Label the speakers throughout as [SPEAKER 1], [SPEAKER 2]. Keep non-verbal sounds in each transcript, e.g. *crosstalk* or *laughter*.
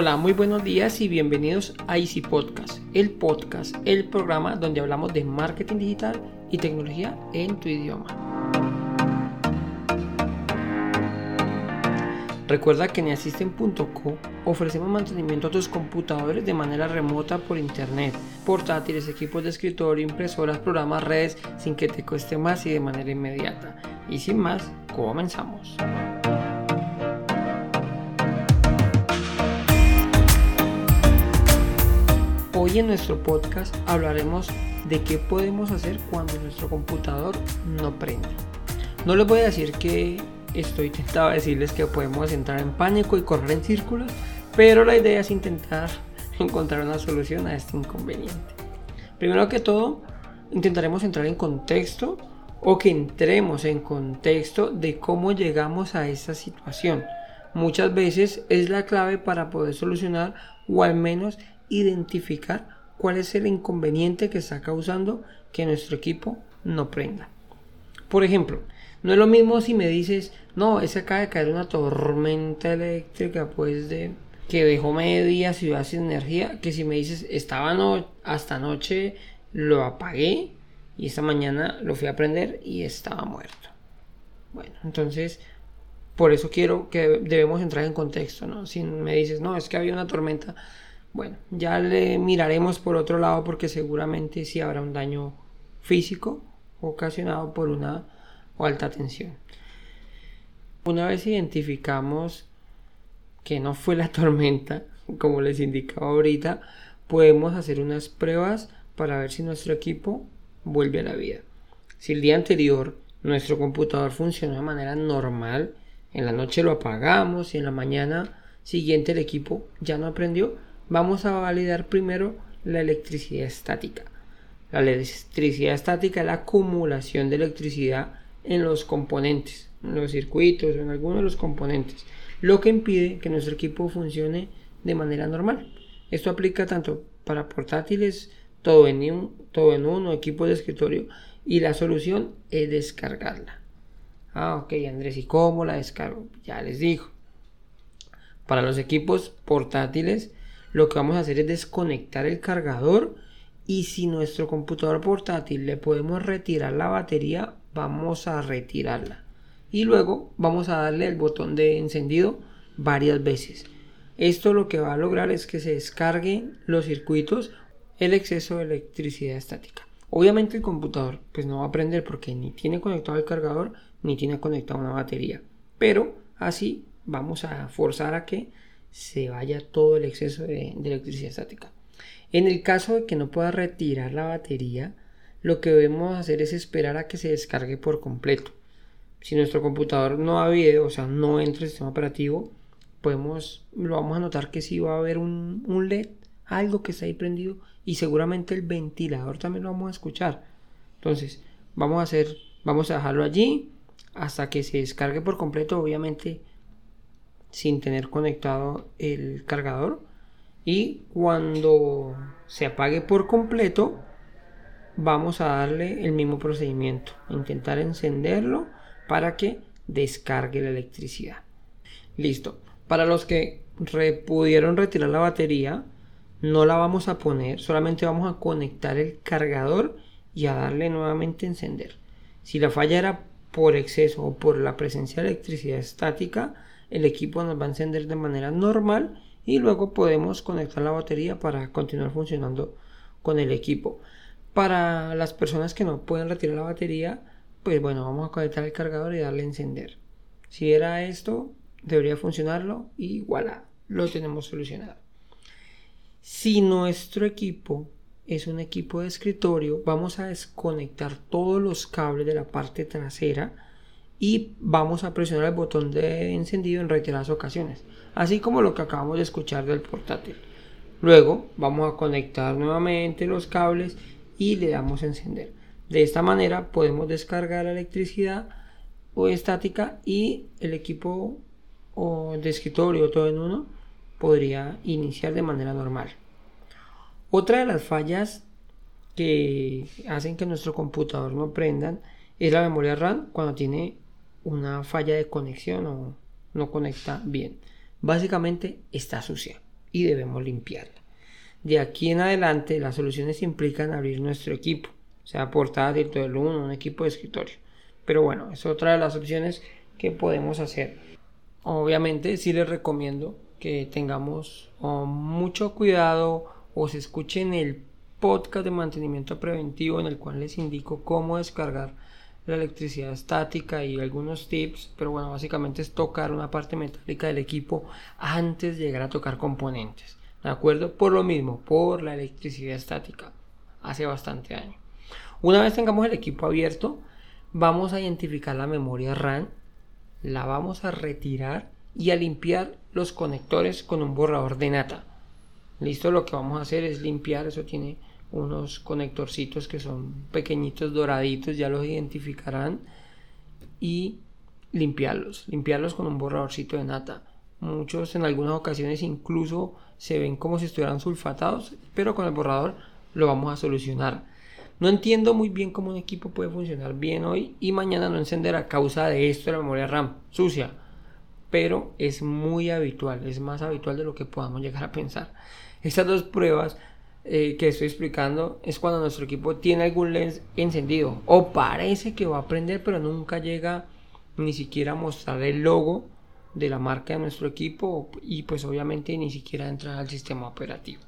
[SPEAKER 1] Hola, muy buenos días y bienvenidos a Easy Podcast, el podcast, el programa donde hablamos de marketing digital y tecnología en tu idioma. Recuerda que en Assistant.co ofrecemos mantenimiento a tus computadores de manera remota por internet, portátiles, equipos de escritorio, impresoras, programas, redes, sin que te cueste más y de manera inmediata. Y sin más, comenzamos. Hoy en nuestro podcast hablaremos de qué podemos hacer cuando nuestro computador no prende. No les voy a decir que estoy tentado a decirles que podemos entrar en pánico y correr en círculos, pero la idea es intentar *laughs* encontrar una solución a este inconveniente. Primero que todo, intentaremos entrar en contexto o que entremos en contexto de cómo llegamos a esta situación. Muchas veces es la clave para poder solucionar o al menos identificar cuál es el inconveniente que está causando que nuestro equipo no prenda. Por ejemplo, no es lo mismo si me dices, no, es acaba de caer una tormenta eléctrica, pues de que dejó media ciudad sin energía, que si me dices, estaba no, hasta anoche lo apagué y esta mañana lo fui a prender y estaba muerto. Bueno, entonces, por eso quiero que debemos entrar en contexto, ¿no? Si me dices, no, es que había una tormenta, bueno, ya le miraremos por otro lado porque seguramente sí habrá un daño físico ocasionado por una alta tensión. Una vez identificamos que no fue la *laughs* tormenta, como les indicaba ahorita, podemos hacer unas pruebas para ver si nuestro equipo vuelve a la vida. Si el día anterior nuestro computador funcionó de manera normal, en la noche lo apagamos y en la mañana siguiente el equipo ya no aprendió, vamos a validar primero la electricidad estática. La electricidad estática es la acumulación de electricidad en los componentes, en los circuitos, en algunos de los componentes, lo que impide que nuestro equipo funcione de manera normal. Esto aplica tanto para portátiles, todo en, un, todo en uno, equipo de escritorio, y la solución es descargarla. Ah, ok, Andrés, ¿y cómo la descargo? Ya les digo. Para los equipos portátiles, lo que vamos a hacer es desconectar el cargador y si nuestro computador portátil le podemos retirar la batería, vamos a retirarla. Y luego vamos a darle el botón de encendido varias veces. Esto lo que va a lograr es que se descarguen los circuitos el exceso de electricidad estática. Obviamente el computador pues no va a prender porque ni tiene conectado el cargador ni tiene conectado una batería. Pero así vamos a forzar a que se vaya todo el exceso de, electricidad estática. En el caso de que no pueda retirar la batería, lo que debemos hacer es esperar a que se descargue por completo. Si nuestro computador no ha video, o sea, no entra el sistema operativo, podemos, lo vamos a notar que sí va a haber un, un LED, algo que está ahí prendido y seguramente el ventilador también lo vamos a escuchar. Entonces, vamos a hacer, vamos a dejarlo allí hasta que se descargue por completo. Obviamente, sin tener conectado el cargador. Y cuando se apague por completo vamos a darle el mismo procedimiento. Intentar encenderlo para que descargue la electricidad. Listo. Para los que pudieron retirar la batería no la vamos a poner solamente vamos a conectar el cargador y a darle nuevamente encender. Si la falla era por exceso o por la presencia de electricidad estática el equipo nos va a encender de manera normal y luego podemos conectar la batería para continuar funcionando con el equipo. Para las personas que no pueden retirar la batería, pues bueno, vamos a conectar el cargador y darle a encender. Si era esto, debería funcionarlo y voilà, lo tenemos solucionado. Si nuestro equipo es un equipo de escritorio, vamos a desconectar todos los cables de la parte trasera y vamos a presionar el botón de encendido en reiteradas ocasiones, así como lo que acabamos de escuchar del portátil. Luego vamos a conectar nuevamente los cables y le damos a encender. De esta manera podemos descargar la electricidad o estática y el equipo o de escritorio todo en uno podría iniciar de manera normal. Otra de las fallas que hacen que nuestro computador no prendan es la memoria RAM cuando tiene una falla de conexión o no conecta bien. Básicamente está sucia. y debemos limpiarla. De aquí en adelante las soluciones implican abrir nuestro equipo, sea portátil, todo el uno, un equipo de escritorio. Pero bueno, es otra de las opciones que podemos hacer. Obviamente sí les recomiendo que tengamos oh, mucho cuidado o se escuchen el podcast de mantenimiento preventivo en el cual les indico cómo descargar la electricidad estática y algunos tips, pero bueno, básicamente es tocar una parte metálica del equipo antes de llegar a tocar componentes. ¿De acuerdo? Por lo mismo, por la electricidad estática. Hace bastante daño. Una vez tengamos el equipo abierto, vamos a identificar la memoria RAM, la vamos a retirar y a limpiar los conectores con un borrador de nata. Listo, lo que vamos a hacer es limpiar, eso tiene unos conectorcitos que son pequeñitos doraditos, ya los identificarán y limpiarlos, limpiarlos con un borradorcito de nata. Muchos en algunas ocasiones incluso se ven como si estuvieran sulfatados, pero con el borrador lo vamos a solucionar. No entiendo muy bien cómo un equipo puede funcionar bien hoy y mañana no encender a causa de esto la memoria RAM sucia, pero es muy habitual, es más habitual de lo que podamos llegar a pensar. Estas dos pruebas eh, que estoy explicando es cuando nuestro equipo tiene algún lens encendido o parece que va a prender pero nunca llega ni siquiera a mostrar el logo de la marca de nuestro equipo y pues obviamente ni siquiera entra al sistema operativo.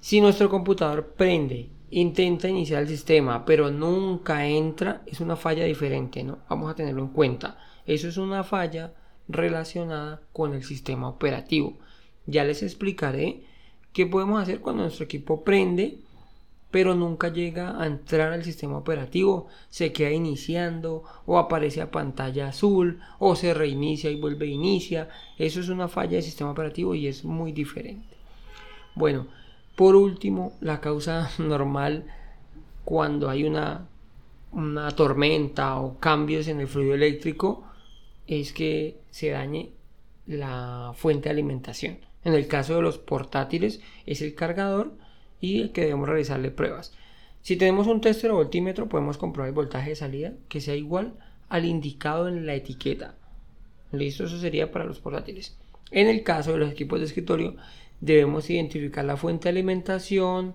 [SPEAKER 1] Si nuestro computador prende, intenta iniciar el sistema pero nunca entra, es una falla diferente, ¿no? Vamos a tenerlo en cuenta. Eso es una falla relacionada con el sistema operativo. Ya les explicaré ¿Qué podemos hacer cuando nuestro equipo prende, pero nunca llega a entrar al sistema operativo? Se queda iniciando o aparece a pantalla azul o se reinicia y vuelve a inicia. Eso es una falla del sistema operativo y es muy diferente. Bueno, por último, la causa *laughs* normal cuando hay una, una tormenta o cambios en el fluido eléctrico es que se dañe la fuente de alimentación. En el caso de los portátiles es el cargador y el que debemos realizarle pruebas. Si tenemos un tester o voltímetro podemos comprobar el voltaje de salida que sea igual al indicado en la etiqueta. Listo, eso sería para los portátiles. En el caso de los equipos de escritorio debemos identificar la fuente de alimentación,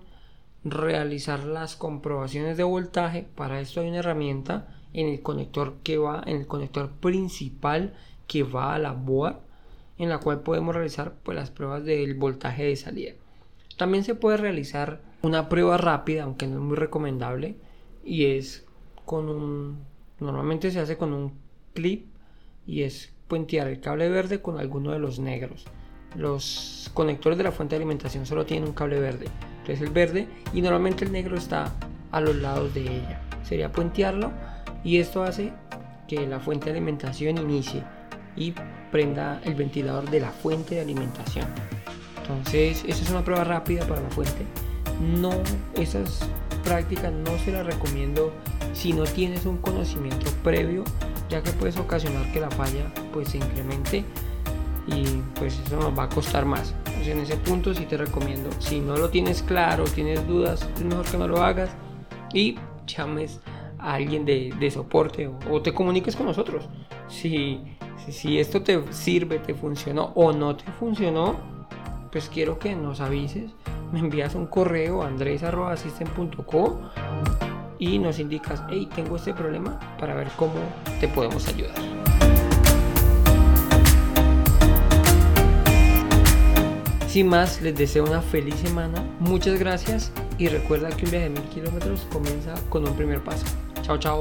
[SPEAKER 1] realizar las comprobaciones de voltaje. Para esto hay una herramienta en el conector que va en el conector principal que va a la board en la cual podemos realizar pues, las pruebas del voltaje de salida. También se puede realizar una prueba rápida, aunque no es muy recomendable, y es con un... Normalmente se hace con un clip y es puentear el cable verde con alguno de los negros. Los conectores de la fuente de alimentación solo tienen un cable verde, entonces el verde y normalmente el negro está a los lados de ella. Sería puentearlo y esto hace que la fuente de alimentación inicie y prenda el ventilador de la fuente de alimentación. Entonces, esa es una prueba rápida para la fuente. No, esas prácticas no se las recomiendo si no tienes un conocimiento previo, ya que puedes ocasionar que la falla pues se incremente y pues eso nos va a costar más. Entonces, en ese punto sí te recomiendo, si no lo tienes claro, tienes dudas, es mejor que no lo hagas y llames a alguien de, soporte o, o, te comuniques con nosotros. Si si esto te sirve, te funcionó o no te funcionó, pues quiero que nos avises. Me envías un correo a y nos indicas, hey, tengo este problema para ver cómo te podemos ayudar. Sin más, les deseo una feliz semana. Muchas gracias y recuerda que un viaje de mil kilómetros comienza con un primer paso. Chao, chao.